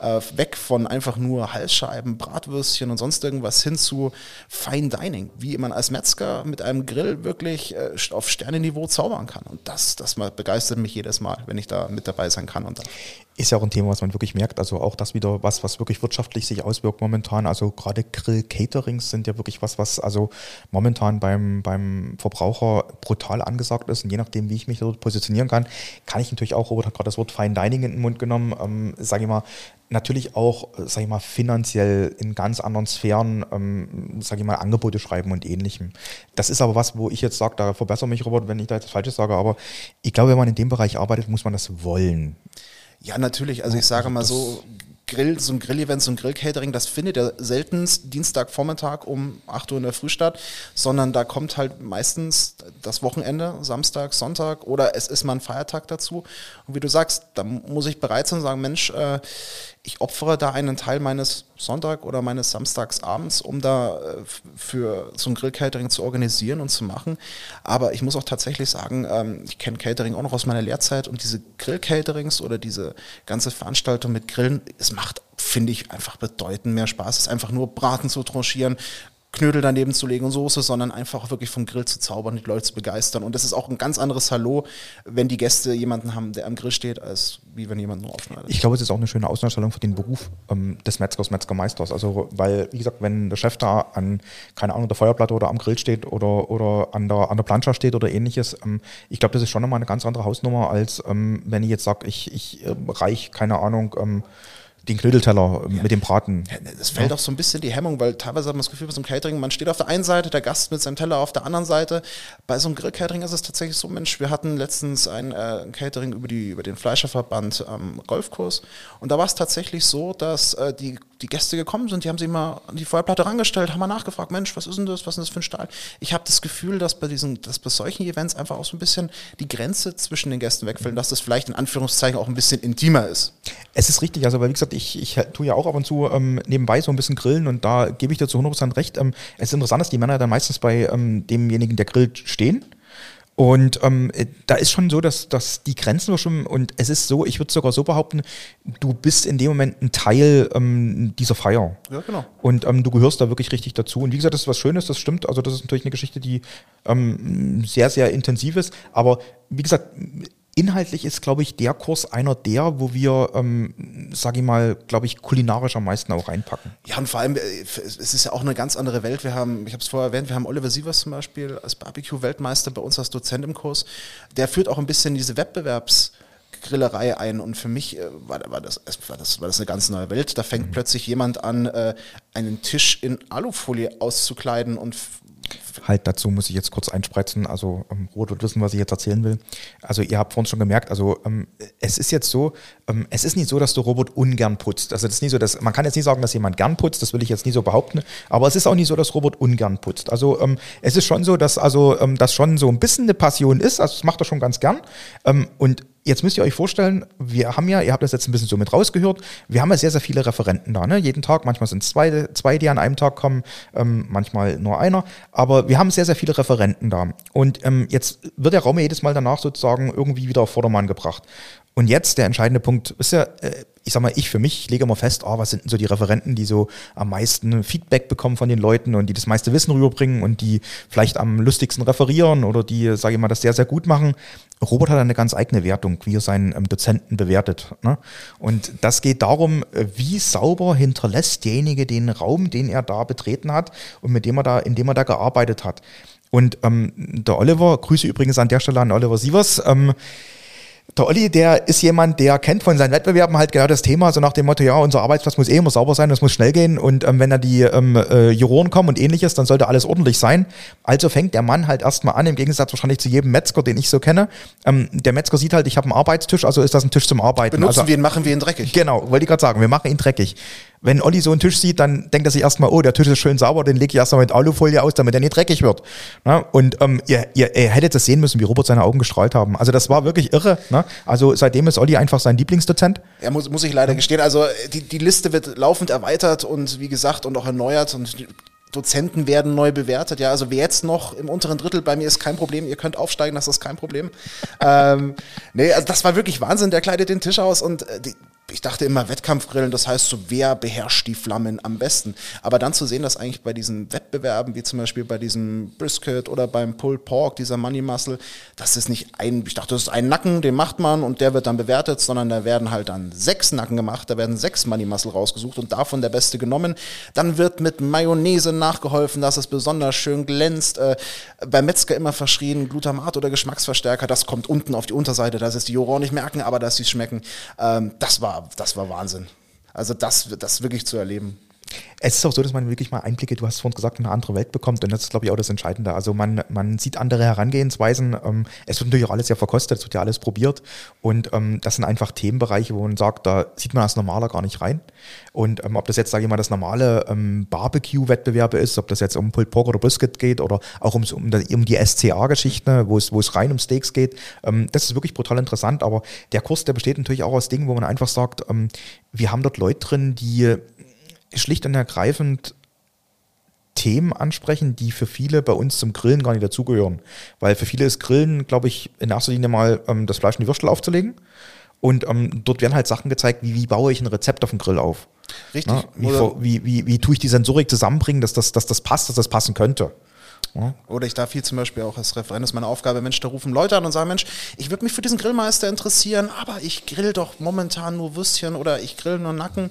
äh, weg von einfach nur Halsscheiben, Bratwürstchen und sonst irgendwas hin zu Fine Dining, wie man als Metzger mit einem Grill wirklich äh, auf Sternenniveau zaubern kann. Und das, das begeistert mich jedes Mal, wenn ich da mit dabei sein kann und darf. Ist ja auch ein Thema, was man wirklich merkt. Also auch das wieder was, was wirklich wirtschaftlich sich auswirkt momentan. Also gerade Grill-Caterings sind ja wirklich was, was also momentan beim, beim Verbraucher brutal angesagt ist. Und je nachdem, wie ich mich dort positionieren kann, kann ich natürlich auch, Robert hat gerade das Wort Fine Dining in den Mund genommen, ähm, sage ich mal, natürlich auch, sage ich mal, finanziell in ganz anderen Sphären, ähm, sage ich mal, Angebote schreiben und ähnlichem. Das ist aber was, wo ich jetzt sage, da verbessere mich, Robert, wenn ich da jetzt Falsches sage, aber ich glaube, wenn man in dem Bereich arbeitet, muss man das wollen. Ja, natürlich. Also ich sage mal so, Grill, so ein Grill-Event, so ein Grill-Catering, das findet ja seltenst Dienstagvormittag um 8 Uhr in der Früh statt, sondern da kommt halt meistens das Wochenende, Samstag, Sonntag oder es ist mal ein Feiertag dazu. Und wie du sagst, da muss ich bereit sein und sagen, Mensch, äh, ich opfere da einen Teil meines Sonntag oder meines Samstagsabends, um da äh, für so ein Grill-Catering zu organisieren und zu machen. Aber ich muss auch tatsächlich sagen, ähm, ich kenne Catering auch noch aus meiner Lehrzeit und diese Grill-Caterings oder diese ganze Veranstaltung mit Grillen, es macht finde ich einfach bedeutend mehr Spaß. Es ist einfach nur Braten zu tranchieren, Knödel daneben zu legen und Soße, sondern einfach wirklich vom Grill zu zaubern, die Leute zu begeistern. Und das ist auch ein ganz anderes Hallo, wenn die Gäste jemanden haben, der am Grill steht, als wie wenn jemand nur aufschneidet. Ich glaube, es ist auch eine schöne Ausstellung für den Beruf ähm, des Metzgers, Metzgermeisters. Also, weil, wie gesagt, wenn der Chef da an, keine Ahnung, der Feuerplatte oder am Grill steht oder, oder an, der, an der Plancha steht oder ähnliches, ähm, ich glaube, das ist schon nochmal eine ganz andere Hausnummer, als ähm, wenn ich jetzt sage, ich, ich äh, reich, keine Ahnung, ähm, den Knödelteller ja. mit dem Braten. Es fällt ja. auch so ein bisschen die Hemmung, weil teilweise hat man das Gefühl, bei so einem Catering, man steht auf der einen Seite, der Gast mit seinem Teller auf der anderen Seite. Bei so einem Grill-Catering ist es tatsächlich so, Mensch, wir hatten letztens ein äh, Catering über, die, über den Fleischerverband ähm, Golfkurs und da war es tatsächlich so, dass äh, die, die Gäste gekommen sind, die haben sich mal an die Feuerplatte rangestellt, haben mal nachgefragt, Mensch, was ist denn das, was ist denn das für ein Stahl? Ich habe das Gefühl, dass bei diesen, dass bei solchen Events einfach auch so ein bisschen die Grenze zwischen den Gästen wegfällt, dass das vielleicht in Anführungszeichen auch ein bisschen intimer ist. Es ist richtig, also weil wie gesagt, ich, ich tue ja auch ab und zu ähm, nebenbei so ein bisschen grillen und da gebe ich dir zu 100% recht. Ähm, es ist interessant, dass die Männer dann meistens bei ähm, demjenigen, der grillt, stehen Und ähm, äh, da ist schon so, dass, dass die Grenzen schon, und es ist so, ich würde sogar so behaupten, du bist in dem Moment ein Teil ähm, dieser Feier. Ja, genau. Und ähm, du gehörst da wirklich richtig dazu. Und wie gesagt, das ist was Schönes, das stimmt. Also das ist natürlich eine Geschichte, die ähm, sehr, sehr intensiv ist. Aber wie gesagt, inhaltlich ist, glaube ich, der Kurs einer der, wo wir, ähm, sage ich mal, glaube ich, kulinarisch am meisten auch reinpacken. Ja, und vor allem, äh, es ist ja auch eine ganz andere Welt. Wir haben, ich habe es vorher erwähnt, wir haben Oliver Sievers zum Beispiel als Barbecue-Weltmeister bei uns als Dozent im Kurs. Der führt auch ein bisschen diese Wettbewerbs- Grillerei ein und für mich äh, war, war, das, war, das, war das eine ganz neue Welt. Da fängt mhm. plötzlich jemand an, äh, einen Tisch in Alufolie auszukleiden und Halt dazu muss ich jetzt kurz einspreizen. Also ähm, Rot wird wissen, was ich jetzt erzählen will. Also ihr habt vorhin schon gemerkt, also ähm, es ist jetzt so, ähm, es ist nicht so, dass der Robot ungern putzt. Also das ist nie so, dass man kann jetzt nicht sagen, dass jemand gern putzt, das will ich jetzt nie so behaupten, aber es ist auch nicht so, dass Robot ungern putzt. Also ähm, es ist schon so, dass also ähm, das schon so ein bisschen eine Passion ist, also das macht er schon ganz gern. Ähm, und Jetzt müsst ihr euch vorstellen, wir haben ja, ihr habt das jetzt ein bisschen so mit rausgehört, wir haben ja sehr, sehr viele Referenten da, ne? jeden Tag, manchmal sind es zwei, zwei, die an einem Tag kommen, ähm, manchmal nur einer, aber wir haben sehr, sehr viele Referenten da. Und ähm, jetzt wird der Raum jedes Mal danach sozusagen irgendwie wieder auf Vordermann gebracht. Und jetzt der entscheidende Punkt ist ja, äh, ich sag mal, ich für mich lege immer fest, oh, was sind denn so die Referenten, die so am meisten Feedback bekommen von den Leuten und die das meiste Wissen rüberbringen und die vielleicht am lustigsten referieren oder die, sage ich mal, das sehr, sehr gut machen. Robert hat eine ganz eigene Wertung, wie er seinen ähm, Dozenten bewertet. Ne? Und das geht darum, äh, wie sauber hinterlässt derjenige den Raum, den er da betreten hat und mit dem er da, in dem er da gearbeitet hat. Und ähm, der Oliver, Grüße übrigens an der Stelle an Oliver Sievers, ähm, der Olli, der ist jemand, der kennt von seinen Wettbewerben halt genau das Thema, so nach dem Motto, ja, unser Arbeitsplatz muss eh immer sauber sein, das muss schnell gehen und ähm, wenn da die ähm, äh, Juroren kommen und ähnliches, dann sollte alles ordentlich sein. Also fängt der Mann halt erstmal an, im Gegensatz wahrscheinlich zu jedem Metzger, den ich so kenne. Ähm, der Metzger sieht halt, ich habe einen Arbeitstisch, also ist das ein Tisch zum Arbeiten. Benutzen also, wir ihn, machen wir ihn dreckig. Genau, wollte ich gerade sagen, wir machen ihn dreckig. Wenn Olli so einen Tisch sieht, dann denkt er sich erstmal, oh, der Tisch ist schön sauber, den lege ich erstmal mit Alufolie aus, damit er nicht dreckig wird. Ne? Und ähm, ihr, ihr, ihr hättet es sehen müssen, wie Robert seine Augen gestrahlt haben. Also das war wirklich irre. Ne? Also seitdem ist Olli einfach sein Lieblingsdozent. Ja, muss, muss ich leider gestehen. Also die, die Liste wird laufend erweitert und wie gesagt und auch erneuert und Dozenten werden neu bewertet. Ja, also wer jetzt noch im unteren Drittel bei mir ist kein Problem. Ihr könnt aufsteigen, das ist kein Problem. ähm, nee, also das war wirklich Wahnsinn. Der kleidet den Tisch aus und äh, die, ich dachte immer Wettkampfgrillen, das heißt so, wer beherrscht die Flammen am besten. Aber dann zu sehen, dass eigentlich bei diesen Wettbewerben, wie zum Beispiel bei diesem Brisket oder beim Pulled Pork, dieser Money Muscle, das ist nicht ein, ich dachte, das ist ein Nacken, den macht man und der wird dann bewertet, sondern da werden halt dann sechs Nacken gemacht, da werden sechs Money Muscle rausgesucht und davon der beste genommen. Dann wird mit Mayonnaise nachgeholfen, dass es besonders schön glänzt. Äh, beim Metzger immer verschrien, Glutamat oder Geschmacksverstärker, das kommt unten auf die Unterseite, dass es die Juroren nicht merken, aber dass sie schmecken. Ähm, das war das war Wahnsinn. Also das, das wirklich zu erleben. Es ist auch so, dass man wirklich mal Einblicke, du hast vorhin gesagt, in eine andere Welt bekommt und das ist, glaube ich, auch das Entscheidende. Also man, man sieht andere Herangehensweisen. Ähm, es wird natürlich auch alles ja verkostet, es wird ja alles probiert und ähm, das sind einfach Themenbereiche, wo man sagt, da sieht man als Normaler gar nicht rein. Und ähm, ob das jetzt, sage ich mal, das normale ähm, Barbecue-Wettbewerbe ist, ob das jetzt um Pulled Pork oder Brisket geht oder auch um, um, um die SCA-Geschichte, wo es, wo es rein um Steaks geht, ähm, das ist wirklich brutal interessant. Aber der Kurs, der besteht natürlich auch aus Dingen, wo man einfach sagt, ähm, wir haben dort Leute drin, die schlicht und ergreifend Themen ansprechen, die für viele bei uns zum Grillen gar nicht dazugehören. Weil für viele ist Grillen, glaube ich, in erster Linie mal ähm, das Fleisch in die Würstel aufzulegen. Und ähm, dort werden halt Sachen gezeigt, wie, wie baue ich ein Rezept auf dem Grill auf. Richtig. Ja, wie, wie, wie, wie, tue ich die Sensorik zusammenbringen, dass das, dass das passt, dass das passen könnte. Ja. Oder ich darf hier zum Beispiel auch als Referent, ist meine Aufgabe, Mensch, da rufen Leute an und sagen, Mensch, ich würde mich für diesen Grillmeister interessieren, aber ich grill doch momentan nur Würstchen oder ich grill nur Nacken.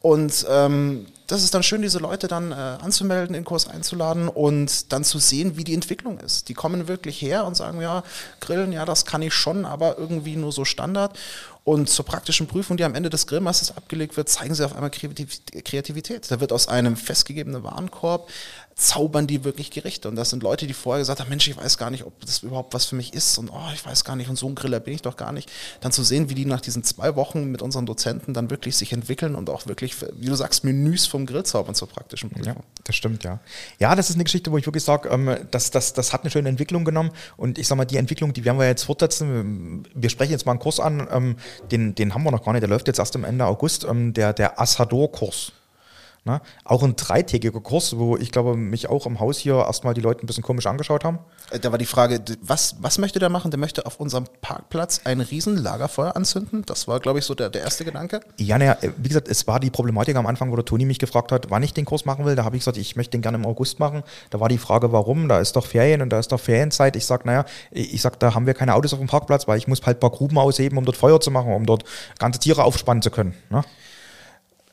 Und ähm, das ist dann schön, diese Leute dann äh, anzumelden, in den Kurs einzuladen und dann zu sehen, wie die Entwicklung ist. Die kommen wirklich her und sagen, ja, Grillen, ja, das kann ich schon, aber irgendwie nur so Standard. Und zur praktischen Prüfung, die am Ende des Grillmeisters abgelegt wird, zeigen sie auf einmal Kreativität. Da wird aus einem festgegebenen Warenkorb zaubern die wirklich Gerichte. Und das sind Leute, die vorher gesagt haben, Mensch, ich weiß gar nicht, ob das überhaupt was für mich ist und oh, ich weiß gar nicht und so ein Griller bin ich doch gar nicht. Dann zu sehen, wie die nach diesen zwei Wochen mit unseren Dozenten dann wirklich sich entwickeln und auch wirklich, wie du sagst, Menüs vom Grill zaubern zur praktischen Prüfung. Ja, das stimmt, ja. Ja, das ist eine Geschichte, wo ich wirklich sage, ähm, das, das, das hat eine schöne Entwicklung genommen und ich sage mal, die Entwicklung, die werden wir jetzt fortsetzen. Wir sprechen jetzt mal einen Kurs an, ähm, den, den haben wir noch gar nicht, der läuft jetzt erst am Ende August, ähm, der, der Assador-Kurs. Ne? Auch ein dreitägiger Kurs, wo ich glaube, mich auch im Haus hier erstmal die Leute ein bisschen komisch angeschaut haben. Äh, Da war die Frage, was, was möchte der machen? Der möchte auf unserem Parkplatz ein riesen Lagerfeuer anzünden. Das war, glaube ich, so der, der erste Gedanke. Ja, naja, wie gesagt, es war die Problematik am Anfang, wo der Toni mich gefragt hat, wann ich den Kurs machen will. Da habe ich gesagt, ich möchte den gerne im August machen. Da war die Frage, warum? Da ist doch Ferien und da ist doch Ferienzeit. Ich sage, naja, ich sag, da haben wir keine Autos auf dem Parkplatz, weil ich muss halt ein paar Gruben ausheben, um dort Feuer zu machen, um dort ganze Tiere aufspannen zu können. Ne?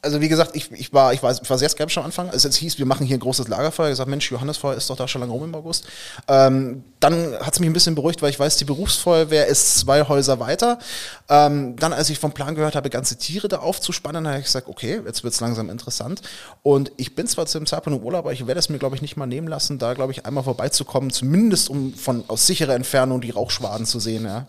Also wie gesagt, ich, ich, war, ich, war, ich war sehr skeptisch am Anfang. Als es hieß, wir machen hier ein großes Lagerfeuer, ich gesagt, Mensch, Johannesfeuer ist doch da schon lange rum im August. Ähm, dann hat es mich ein bisschen beruhigt, weil ich weiß, die Berufsfeuerwehr ist zwei Häuser weiter. Ähm, dann, als ich vom Plan gehört habe, ganze Tiere da aufzuspannen, habe ich gesagt, okay, jetzt wird es langsam interessant. Und ich bin zwar zu dem Zeitpunkt im Urlaub, aber ich werde es mir, glaube ich, nicht mal nehmen lassen, da, glaube ich, einmal vorbeizukommen, zumindest um von aus sicherer Entfernung die Rauchschwaden zu sehen. Ja.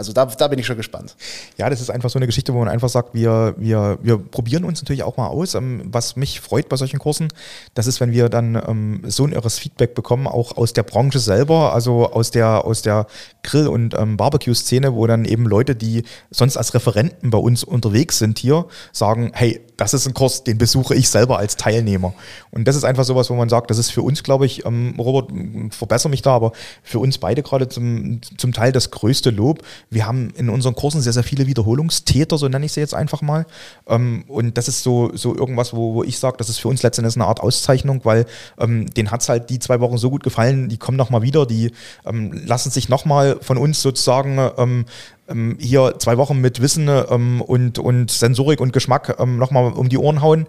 Also da, da bin ich schon gespannt. Ja, das ist einfach so eine Geschichte, wo man einfach sagt, wir, wir, wir probieren uns natürlich auch mal aus. Ähm, was mich freut bei solchen Kursen, das ist, wenn wir dann ähm, so ein irres Feedback bekommen, auch aus der Branche selber, also aus der, aus der Grill- und ähm, Barbecue-Szene, wo dann eben Leute, die sonst als Referenten bei uns unterwegs sind hier, sagen, hey, das ist ein Kurs, den besuche ich selber als Teilnehmer. Und das ist einfach sowas, wo man sagt, das ist für uns, glaube ich, ähm, Robert, verbessere mich da, aber für uns beide gerade zum, zum Teil das größte Lob. Wir haben in unseren Kursen sehr, sehr viele Wiederholungstäter, so nenne ich sie jetzt einfach mal. Ähm, und das ist so, so irgendwas, wo, wo ich sage, das ist für uns letztendlich eine Art Auszeichnung, weil ähm, denen hat es halt die zwei Wochen so gut gefallen, die kommen nochmal wieder, die ähm, lassen sich nochmal von uns sozusagen ähm, ähm, hier zwei Wochen mit Wissen ähm, und, und Sensorik und Geschmack ähm, nochmal um die Ohren hauen.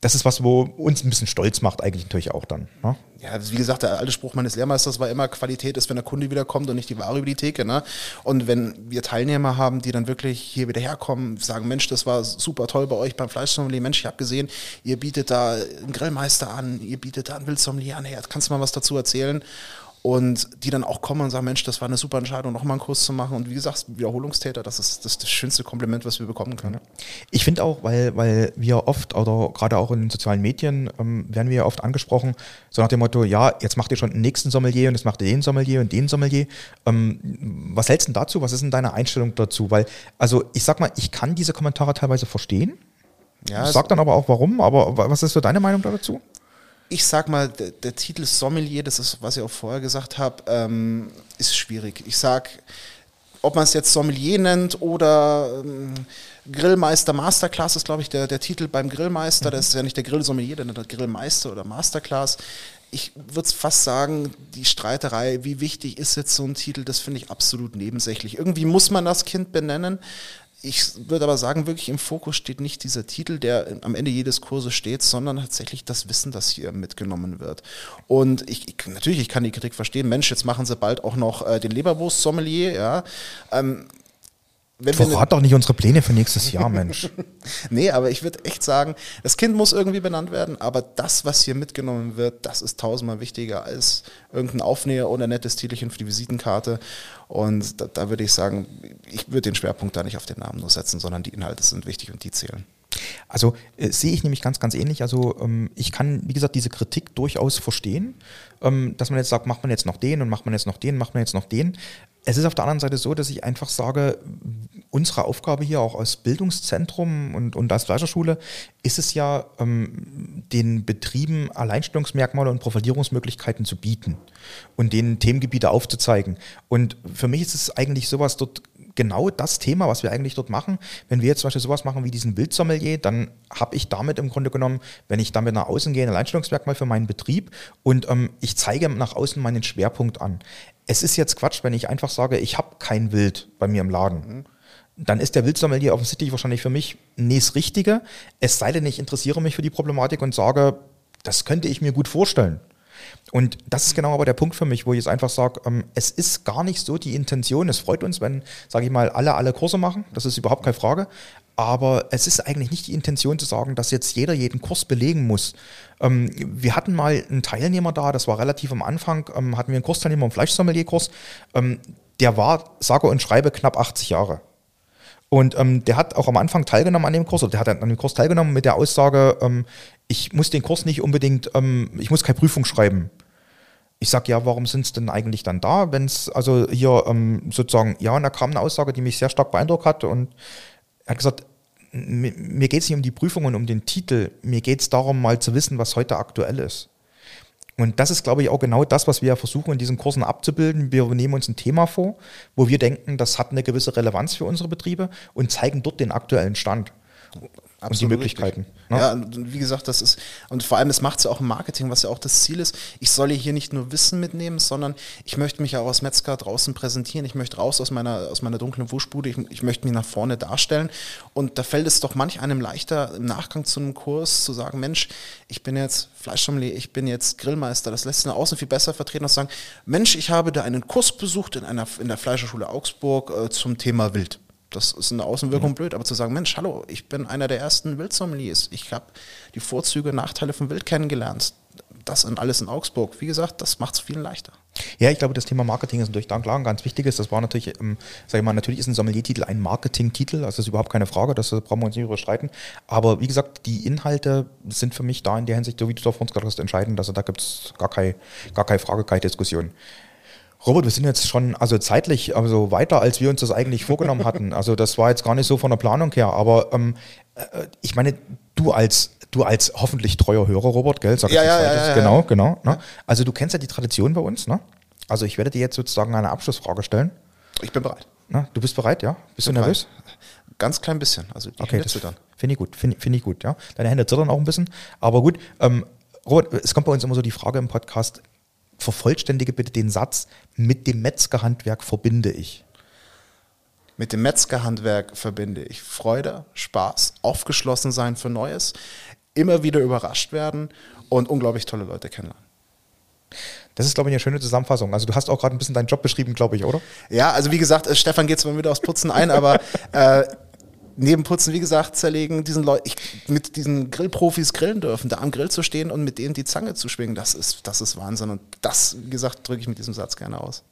Das ist was, wo uns ein bisschen stolz macht, eigentlich natürlich auch dann. Ne? Ja, wie gesagt, der alte Spruch meines Lehrmeisters war immer, Qualität ist, wenn der Kunde wiederkommt und nicht die Ware über die Theke. Ne? Und wenn wir Teilnehmer haben, die dann wirklich hier wieder herkommen, sagen, Mensch, das war super toll bei euch beim Fleischsommelier, Mensch, ich habe gesehen, ihr bietet da einen Grillmeister an, ihr bietet da einen Wildsommelier an, hey, kannst du mal was dazu erzählen? Und die dann auch kommen und sagen, Mensch, das war eine super Entscheidung, nochmal einen Kurs zu machen. Und wie gesagt, Wiederholungstäter, das ist das, ist das schönste Kompliment, was wir bekommen können. Ich finde auch, weil, weil wir oft oder gerade auch in den sozialen Medien ähm, werden wir ja oft angesprochen, so nach dem Motto, ja, jetzt macht ihr schon den nächsten Sommelier und jetzt macht ihr den Sommelier und den Sommelier. Ähm, was hältst du denn dazu? Was ist denn deine Einstellung dazu? Weil, also ich sag mal, ich kann diese Kommentare teilweise verstehen. Ja, Ich sag dann aber auch warum, aber wa- was ist so deine Meinung dazu? Ich sag mal, der, der Titel Sommelier, das ist, was ich auch vorher gesagt habe, ähm, ist schwierig. Ich sag, ob man es jetzt Sommelier nennt oder ähm, Grillmeister Masterclass ist, glaube ich, der, der Titel beim Grillmeister. Das ist ja nicht der Grillsommelier, der der Grillmeister oder Masterclass. Ich würde fast sagen, die Streiterei, wie wichtig ist jetzt so ein Titel, das finde ich absolut nebensächlich. Irgendwie muss man das Kind benennen. Ich würde aber sagen, wirklich im Fokus steht nicht dieser Titel, der am Ende jedes Kurses steht, sondern tatsächlich das Wissen, das hier mitgenommen wird. Und ich, ich natürlich, ich kann die Kritik verstehen. Mensch, jetzt machen sie bald auch noch äh, den Leberwurst-Sommelier, ja. Ähm, wenn wir Verrat doch nicht unsere Pläne für nächstes Jahr, Mensch. Nee, aber ich würde echt sagen, das Kind muss irgendwie benannt werden, aber das, was hier mitgenommen wird, das ist tausendmal wichtiger als irgendein Aufnäher oder ein nettes Titelchen für die Visitenkarte. Und da, da würde ich sagen, ich würde den Schwerpunkt da nicht auf den Namen nur setzen, sondern die Inhalte sind wichtig und die zählen. Also äh, sehe ich nämlich ganz, ganz ähnlich. Also ähm, ich kann, wie gesagt, diese Kritik durchaus verstehen, ähm, dass man jetzt sagt, macht man jetzt noch den und macht man jetzt noch den, macht man jetzt noch den. Es ist auf der anderen Seite so, dass ich einfach sage, unsere Aufgabe hier auch als Bildungszentrum und, und als Fleischerschule ist es ja, ähm, den Betrieben Alleinstellungsmerkmale und Profilierungsmöglichkeiten zu bieten und denen Themengebiete aufzuzeigen. Und für mich ist es eigentlich sowas dort genau das Thema, was wir eigentlich dort machen. Wenn wir jetzt zum Beispiel sowas machen wie diesen Wildsommelier, dann habe ich damit im Grunde genommen, wenn ich damit nach außen gehe, ein Alleinstellungsmerkmal für meinen Betrieb und ähm, ich zeige nach außen meinen Schwerpunkt an. Es ist jetzt Quatsch, wenn ich einfach sage, ich habe kein Wild bei mir im Laden. Dann ist der Wildsommelier offensichtlich wahrscheinlich für mich nie das Richtige. Es sei denn, ich interessiere mich für die Problematik und sage, das könnte ich mir gut vorstellen. Und das ist genau aber der Punkt für mich, wo ich jetzt einfach sage, ähm, es ist gar nicht so die Intention. Es freut uns, wenn, sage ich mal, alle alle Kurse machen. Das ist überhaupt keine Frage. Aber es ist eigentlich nicht die Intention zu sagen, dass jetzt jeder jeden Kurs belegen muss. Ähm, wir hatten mal einen Teilnehmer da, das war relativ am Anfang, ähm, hatten wir einen Kursteilnehmer im Fleischsommelierkurs. Ähm, der war, sage und schreibe, knapp 80 Jahre. Und ähm, der hat auch am Anfang teilgenommen an dem Kurs, oder der hat an dem Kurs teilgenommen mit der Aussage, ähm, ich muss den Kurs nicht unbedingt, ähm, ich muss keine Prüfung schreiben. Ich sage, ja, warum sind es denn eigentlich dann da, wenn es, also hier ähm, sozusagen, ja, und da kam eine Aussage, die mich sehr stark beeindruckt hat und er hat gesagt, mir, mir geht es nicht um die Prüfung und um den Titel, mir geht es darum, mal zu wissen, was heute aktuell ist. Und das ist, glaube ich, auch genau das, was wir versuchen in diesen Kursen abzubilden. Wir nehmen uns ein Thema vor, wo wir denken, das hat eine gewisse Relevanz für unsere Betriebe und zeigen dort den aktuellen Stand und die Möglichkeiten. Ne? Ja, und wie gesagt, das ist, und vor allem, das macht es ja auch im Marketing, was ja auch das Ziel ist. Ich soll hier nicht nur Wissen mitnehmen, sondern ich möchte mich ja auch als Metzger draußen präsentieren. Ich möchte raus aus meiner, aus meiner dunklen Wuschbude. Ich, ich möchte mich nach vorne darstellen. Und da fällt es doch manch einem leichter, im Nachgang zu einem Kurs zu sagen, Mensch, ich bin jetzt Fleischsommelier, ich bin jetzt Grillmeister. Das lässt sich nach außen viel besser vertreten, als zu sagen, Mensch, ich habe da einen Kurs besucht in einer, in der Fleischerschule Augsburg äh, zum Thema Wild das ist eine Außenwirkung mhm. blöd, aber zu sagen, Mensch, hallo, ich bin einer der ersten Wildsommeliers. Ich habe die Vorzüge, Nachteile von Wild kennengelernt. Das und alles in Augsburg. Wie gesagt, das macht es viel leichter. Ja, ich glaube, das Thema Marketing ist natürlich da klar ein ganz wichtiges. Das war natürlich, ähm, sag ich mal, natürlich ist ein Sommelier-Titel ein Marketing-Titel, also das ist überhaupt keine Frage, das brauchen wir uns nicht überstreiten. Aber wie gesagt, die Inhalte sind für mich da in der Hinsicht, so wie du da vor uns gerade hast, entscheidend. Also da gibt es gar, kein, gar keine Frage, keine Diskussion. Robert, wir sind jetzt schon also zeitlich also weiter, als wir uns das eigentlich vorgenommen hatten. Also das war jetzt gar nicht so von der Planung her, aber ähm, äh, ich meine, du als du als hoffentlich treuer Hörer, Robert, gell? Sag ja, ja, ja, ja, Genau, genau. Ne? Also du kennst ja die Tradition bei uns, ne? Also ich werde dir jetzt sozusagen eine Abschlussfrage stellen. Ich bin bereit. Na, du bist bereit, ja? Bist du nervös? Bereit. Ganz klein bisschen. Also die okay, Hände zittern. Finde ich gut, finde find ich gut, ja. Deine Hände zittern auch ein bisschen. Aber gut, ähm, Robert, es kommt bei uns immer so die Frage im Podcast, vervollständige bitte den Satz, mit dem Metzgerhandwerk verbinde ich. Mit dem Metzgerhandwerk verbinde ich Freude, Spaß, aufgeschlossen sein für Neues, immer wieder überrascht werden und unglaublich tolle Leute kennenlernen. Das ist, glaube ich, eine schöne Zusammenfassung. Also du hast auch gerade ein bisschen deinen Job beschrieben, glaube ich, oder? Ja, also wie gesagt, äh, Stefan geht zwar wieder aufs Putzen ein, aber äh, neben Putzen, wie gesagt, zerlegen, diesen Leuten, mit diesen Grillprofis grillen dürfen, da am Grill zu stehen und mit denen die Zange zu schwingen, das ist, das ist Wahnsinn. Und das, wie gesagt, drücke ich mit diesem Satz gerne aus.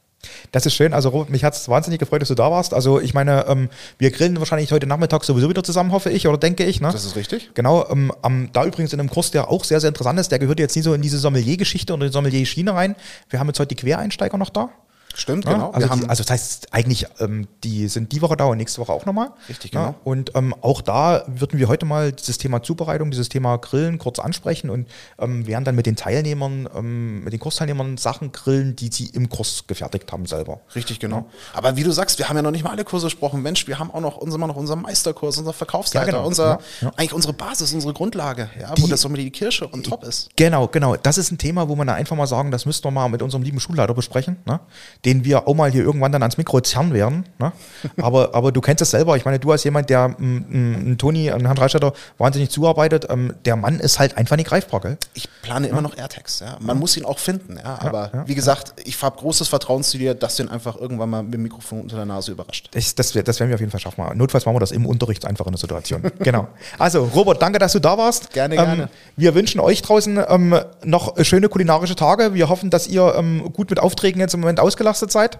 Das ist schön. Also Robert, mich hat es wahnsinnig gefreut, dass du da warst. Also ich meine, ähm, wir grillen wahrscheinlich heute Nachmittag sowieso wieder zusammen, hoffe ich, oder denke ich. Ne? Das ist richtig. Genau. Ähm, um, da übrigens in einem Kurs, der auch sehr, sehr interessant ist, der gehört jetzt nie so in diese Sommelier-Geschichte oder die Sommelier-Schiene rein. Wir haben jetzt heute die Quereinsteiger noch da. Stimmt, ja, genau. Also, die, also, das heißt eigentlich, ähm, die sind die Woche da und nächste Woche auch nochmal. Richtig, genau. Ja, und ähm, auch da würden wir heute mal dieses Thema Zubereitung, dieses Thema Grillen kurz ansprechen und ähm, werden dann mit den Teilnehmern, ähm, mit den Kursteilnehmern Sachen grillen, die sie im Kurs gefertigt haben selber. Richtig, genau. Ja. Aber wie du sagst, wir haben ja noch nicht mal alle Kurse gesprochen. Mensch, wir haben auch noch, uns immer noch unseren Meisterkurs, unser Verkaufsleiter, genau. unser, eigentlich unsere Basis, unsere Grundlage, ja, die, wo das Sommer die Kirsche und top ist. Genau, genau. Das ist ein Thema, wo man einfach mal sagen, das müssten wir mal mit unserem lieben Schulleiter besprechen, ne? Den wir auch mal hier irgendwann dann ans Mikro zerren werden. Ne? Aber, aber du kennst es selber. Ich meine, du als jemand, der m, Toni, Herrn Dreistetter wahnsinnig zuarbeitet, ähm, der Mann ist halt einfach nicht greifbar. Gell? Ich plane ja. immer noch AirTags. Ja? Man ja. muss ihn auch finden. Ja? Aber wie gesagt, ich habe großes Vertrauen zu dir, dass du ihn einfach irgendwann mal mit dem Mikrofon unter der Nase überrascht. Das, das, das werden wir auf jeden Fall schaffen. Notfalls machen wir das im Unterricht einfach in der Situation. genau. Also, Robert, danke, dass du da warst. Gerne, ähm, gerne. Wir wünschen euch draußen ähm, noch schöne kulinarische Tage. Wir hoffen, dass ihr ähm, gut mit Aufträgen jetzt im Moment ausgelastet seid.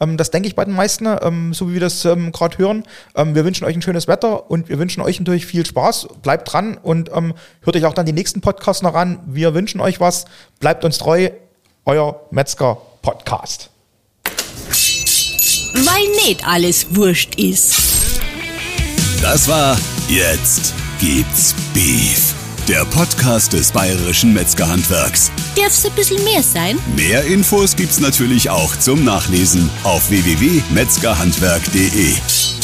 Ähm, das denke ich bei den meisten, ähm, so wie wir das ähm, gerade hören. Ähm, wir wünschen euch ein schönes Wetter und wir wünschen euch natürlich viel Spaß. Bleibt dran und ähm, hört euch auch dann die nächsten Podcasts noch an. Wir wünschen euch was. Bleibt uns treu. Euer Metzger Podcast. Weil nicht alles wurscht ist. Das war Jetzt gibt's Beef der Podcast des Bayerischen Metzgerhandwerks. Darf's ein bisschen mehr sein? Mehr Infos gibt's natürlich auch zum Nachlesen auf www.metzgerhandwerk.de.